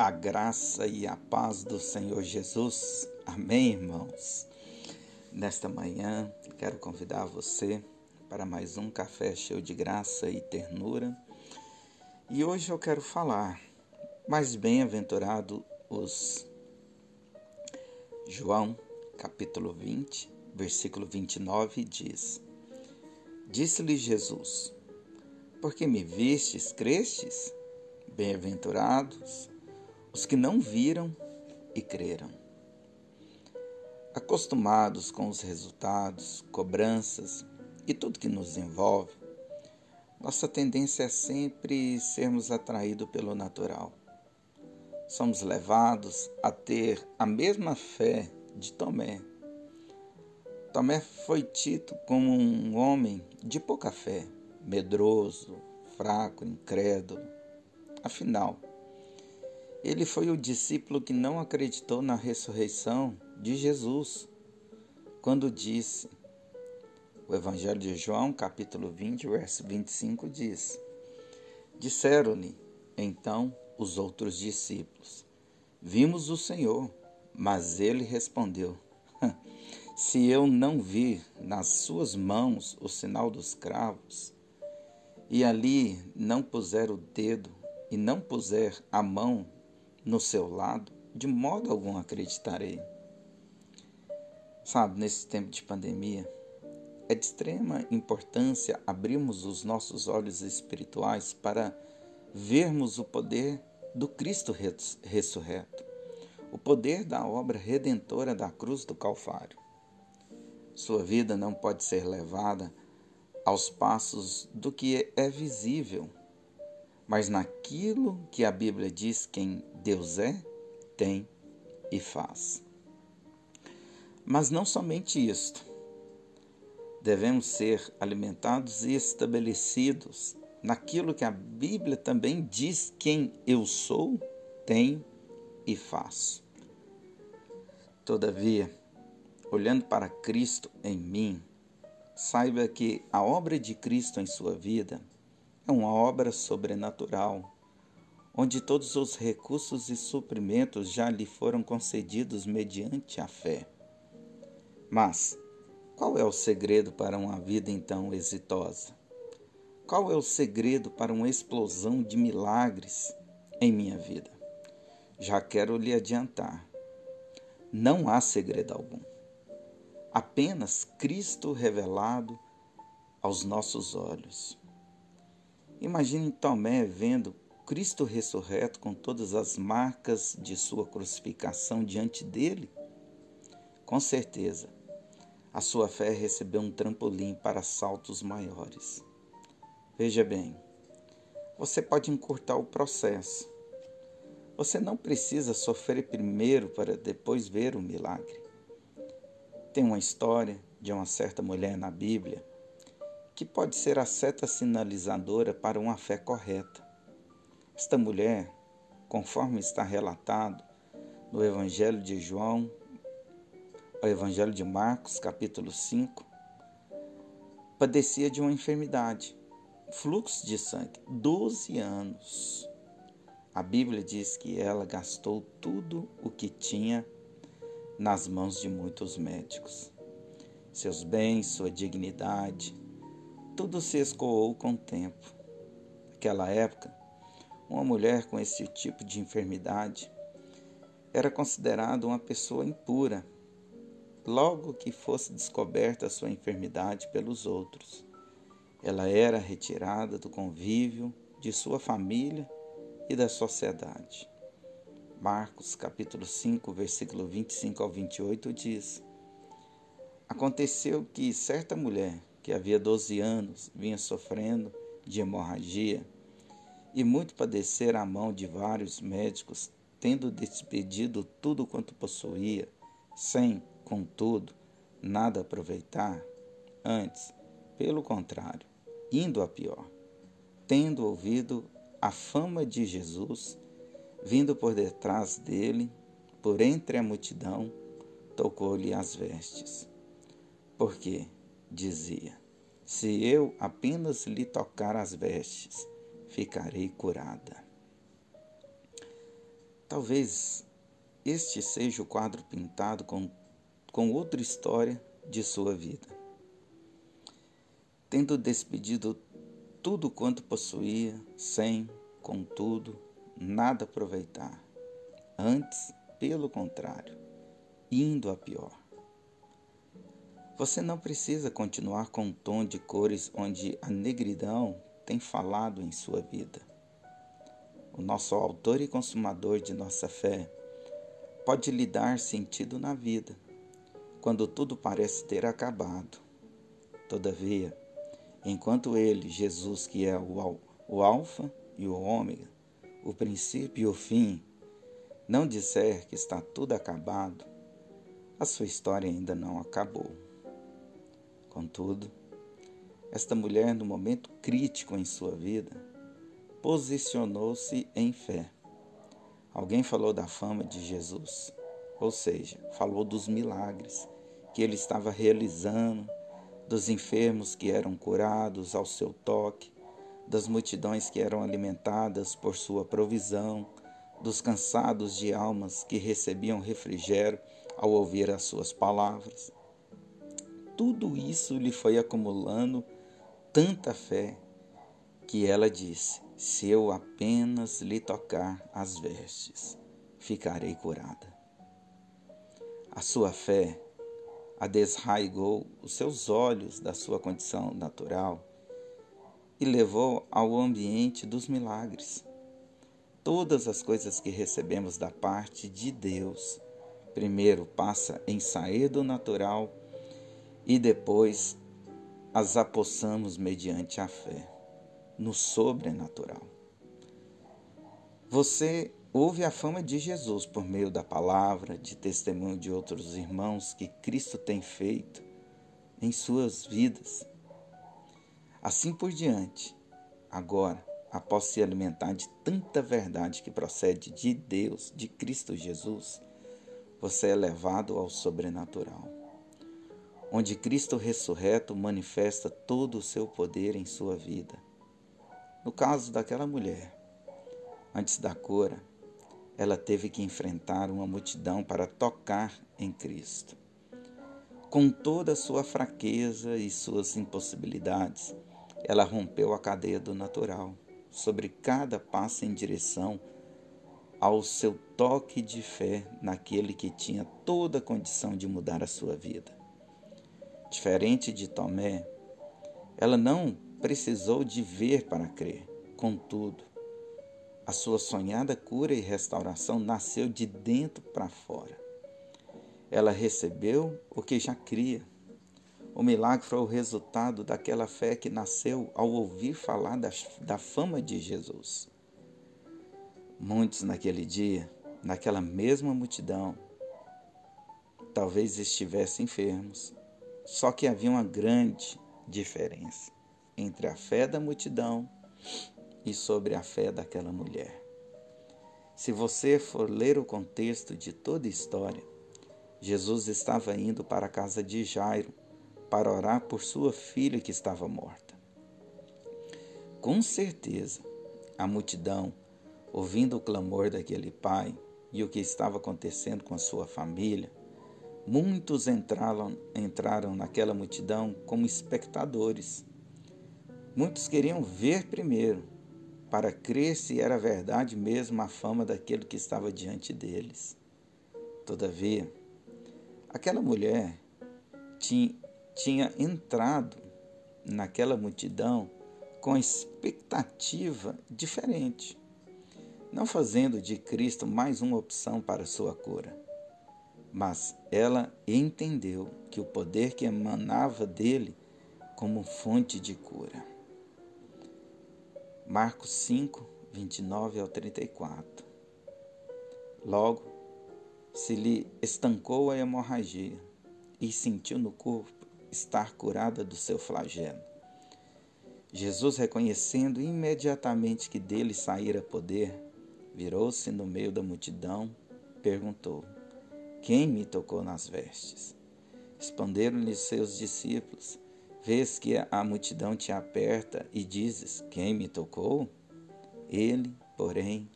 A graça e a paz do Senhor Jesus. Amém, irmãos. Nesta manhã, quero convidar você para mais um café cheio de graça e ternura. E hoje eu quero falar, mais bem-aventurado os João, capítulo 20, versículo 29 diz: Disse-lhe Jesus: Porque me vistes, crestes? Bem-aventurados os que não viram e creram. Acostumados com os resultados, cobranças e tudo que nos envolve, nossa tendência é sempre sermos atraídos pelo natural. Somos levados a ter a mesma fé de Tomé. Tomé foi tido como um homem de pouca fé, medroso, fraco, incrédulo. Afinal, ele foi o discípulo que não acreditou na ressurreição de Jesus, quando disse: O Evangelho de João, capítulo 20, verso 25 diz: Disseram-lhe então os outros discípulos: Vimos o Senhor. Mas ele respondeu: Se eu não vir nas suas mãos o sinal dos cravos, e ali não puser o dedo e não puser a mão no seu lado, de modo algum acreditarei. Sabe, nesse tempo de pandemia, é de extrema importância abrirmos os nossos olhos espirituais para vermos o poder do Cristo ressurreto, o poder da obra redentora da cruz do Calvário. Sua vida não pode ser levada aos passos do que é visível mas naquilo que a Bíblia diz quem Deus é, tem e faz. Mas não somente isto. Devemos ser alimentados e estabelecidos naquilo que a Bíblia também diz quem eu sou, tenho e faço. Todavia, olhando para Cristo em mim, saiba que a obra de Cristo em sua vida é uma obra sobrenatural, onde todos os recursos e suprimentos já lhe foram concedidos mediante a fé. Mas qual é o segredo para uma vida então exitosa? Qual é o segredo para uma explosão de milagres em minha vida? Já quero lhe adiantar. Não há segredo algum. Apenas Cristo revelado aos nossos olhos. Imagine Tomé vendo Cristo ressurreto com todas as marcas de sua crucificação diante dele. Com certeza, a sua fé recebeu um trampolim para saltos maiores. Veja bem, você pode encurtar o processo. Você não precisa sofrer primeiro para depois ver o milagre. Tem uma história de uma certa mulher na Bíblia que pode ser a seta sinalizadora para uma fé correta. Esta mulher, conforme está relatado no Evangelho de João, o Evangelho de Marcos, capítulo 5, padecia de uma enfermidade, fluxo de sangue, 12 anos. A Bíblia diz que ela gastou tudo o que tinha nas mãos de muitos médicos. Seus bens, sua dignidade, tudo se escoou com o tempo. Naquela época, uma mulher com esse tipo de enfermidade era considerada uma pessoa impura, logo que fosse descoberta a sua enfermidade pelos outros. Ela era retirada do convívio de sua família e da sociedade. Marcos capítulo 5, versículo 25 ao 28 diz: Aconteceu que certa mulher que havia 12 anos vinha sofrendo de hemorragia e muito padecer à mão de vários médicos, tendo despedido tudo quanto possuía, sem, contudo, nada aproveitar, antes, pelo contrário, indo a pior, tendo ouvido a fama de Jesus, vindo por detrás dele, por entre a multidão, tocou-lhe as vestes. Porque dizia: Se eu apenas lhe tocar as vestes, ficarei curada. Talvez este seja o quadro pintado com, com outra história de sua vida. Tendo despedido tudo quanto possuía, sem, contudo, nada aproveitar. Antes, pelo contrário, indo a pior. Você não precisa continuar com um tom de cores onde a negridão tem falado em sua vida. O nosso autor e consumador de nossa fé pode lhe dar sentido na vida, quando tudo parece ter acabado. Todavia, enquanto ele, Jesus, que é o, o Alfa e o Ômega, o princípio e o fim, não disser que está tudo acabado, a sua história ainda não acabou. Contudo, esta mulher, no momento crítico em sua vida, posicionou-se em fé. Alguém falou da fama de Jesus, ou seja, falou dos milagres que ele estava realizando, dos enfermos que eram curados ao seu toque, das multidões que eram alimentadas por sua provisão, dos cansados de almas que recebiam refrigério ao ouvir as suas palavras. Tudo isso lhe foi acumulando tanta fé que ela disse: Se eu apenas lhe tocar as vestes, ficarei curada. A sua fé a desraigou os seus olhos da sua condição natural e levou ao ambiente dos milagres. Todas as coisas que recebemos da parte de Deus, primeiro passa em sair do natural e depois as apossamos mediante a fé, no sobrenatural. Você ouve a fama de Jesus por meio da palavra, de testemunho de outros irmãos que Cristo tem feito em suas vidas Assim por diante. Agora, após se alimentar de tanta verdade que procede de Deus, de Cristo Jesus, você é levado ao sobrenatural, onde Cristo ressurreto manifesta todo o seu poder em sua vida. No caso daquela mulher, antes da cura, ela teve que enfrentar uma multidão para tocar em Cristo. Com toda a sua fraqueza e suas impossibilidades, ela rompeu a cadeia do natural, sobre cada passo em direção ao seu toque de fé naquele que tinha toda a condição de mudar a sua vida. Diferente de Tomé, ela não precisou de ver para crer. Contudo, a sua sonhada cura e restauração nasceu de dentro para fora. Ela recebeu o que já cria o milagre foi o resultado daquela fé que nasceu ao ouvir falar da, fama de Jesus. Muitos naquele dia, naquela mesma multidão, talvez estivessem enfermos, só que havia uma grande diferença entre a fé da multidão e sobre a fé daquela mulher. Se você for ler o contexto de toda a história, Jesus estava indo para a casa de Jairo, para orar por sua filha que estava morta. Com certeza, a multidão, ouvindo o clamor daquele pai e o que estava acontecendo com a sua família, muitos entraram, entraram naquela multidão como espectadores. Muitos queriam ver primeiro, para crer se era verdade mesmo a fama daquele que estava diante deles. Todavia, aquela mulher tinha, tinha entrado naquela multidão com expectativa diferente, não fazendo de Cristo mais uma opção para sua cura. Mas ela entendeu que o poder que emanava dele como fonte de cura. Marcos 5, 29 ao 34. Logo, se lhe estancou a hemorragia e sentiu no corpo estar curada do seu flagelo. Jesus, reconhecendo imediatamente que dele saíra poder, virou-se no meio da multidão, perguntou: Quem me tocou nas vestes? Responderam-lhe seus discípulos: Vês que a multidão te aperta e dizes: Quem me tocou? Ele, porém,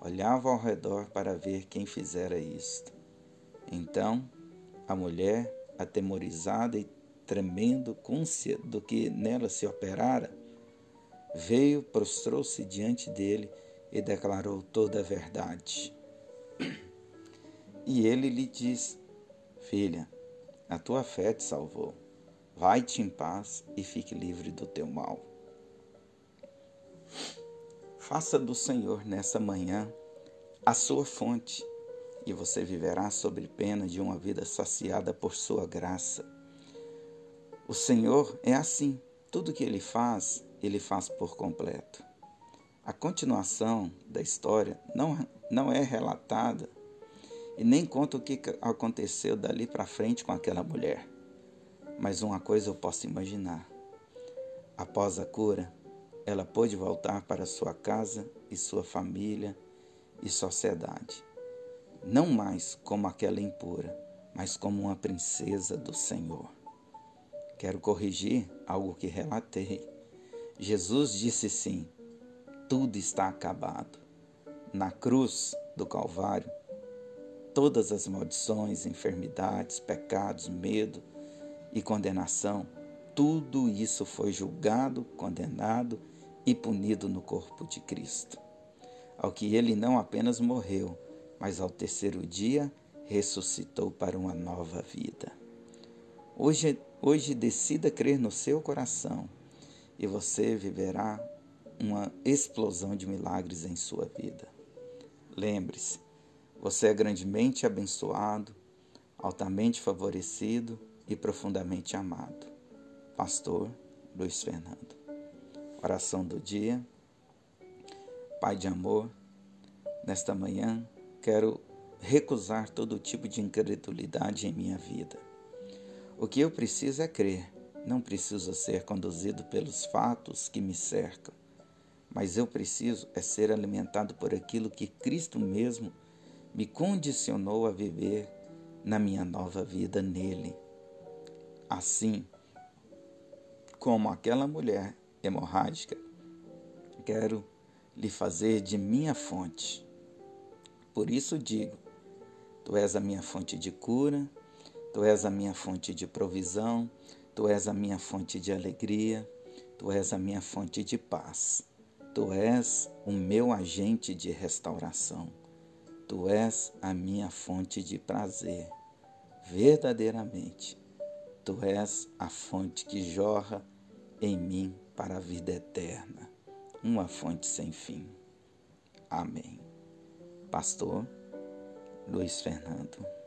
olhava ao redor para ver quem fizera isto. Então, a mulher, atemorizada e tremendo, côncia do que nela se operara, veio, prostrou-se diante dele e declarou toda a verdade. E ele lhe disse: Filha, a tua fé te salvou. Vai-te em paz e fique livre do teu mal. Faça do Senhor nessa manhã a sua fonte, e você viverá sob pena de uma vida saciada por sua graça. O Senhor é assim, tudo que ele faz, ele faz por completo. A continuação da história não, não é relatada e nem conta o que aconteceu dali para frente com aquela mulher. Mas uma coisa eu posso imaginar. Após a cura, ela pôde voltar para sua casa e sua família e sociedade. Não mais como aquela impura, mas como uma princesa do Senhor. Quero corrigir algo que relatei. Jesus disse sim: tudo está acabado. Na cruz do Calvário, todas as maldições, enfermidades, pecados, medo e condenação, tudo isso foi julgado, condenado e punido no corpo de Cristo. Ao que ele não apenas morreu, mas ao terceiro dia ressuscitou para uma nova vida. Hoje, hoje decida crer no seu coração e você viverá uma explosão de milagres em sua vida. Lembre-se, você é grandemente abençoado, altamente favorecido e profundamente amado. Pastor Luiz Fernando. Oração do dia. Pai de amor, nesta manhã quero recusar todo tipo de incredulidade em minha vida. O que eu preciso é crer, não preciso ser conduzido pelos fatos que me cercam, mas eu preciso é ser alimentado por aquilo que Cristo mesmo me condicionou a viver na minha nova vida nele. Assim como aquela mulher hemorrágica, quero lhe fazer de minha fonte. Por isso digo: Tu és a minha fonte de cura, Tu és a minha fonte de provisão, Tu és a minha fonte de alegria, Tu és a minha fonte de paz. Tu és o meu agente de restauração. Tu és a minha fonte de prazer. Verdadeiramente, Tu és a fonte que jorra em mim para a vida eterna, uma fonte sem fim. Amém. Pastor Luiz Fernando.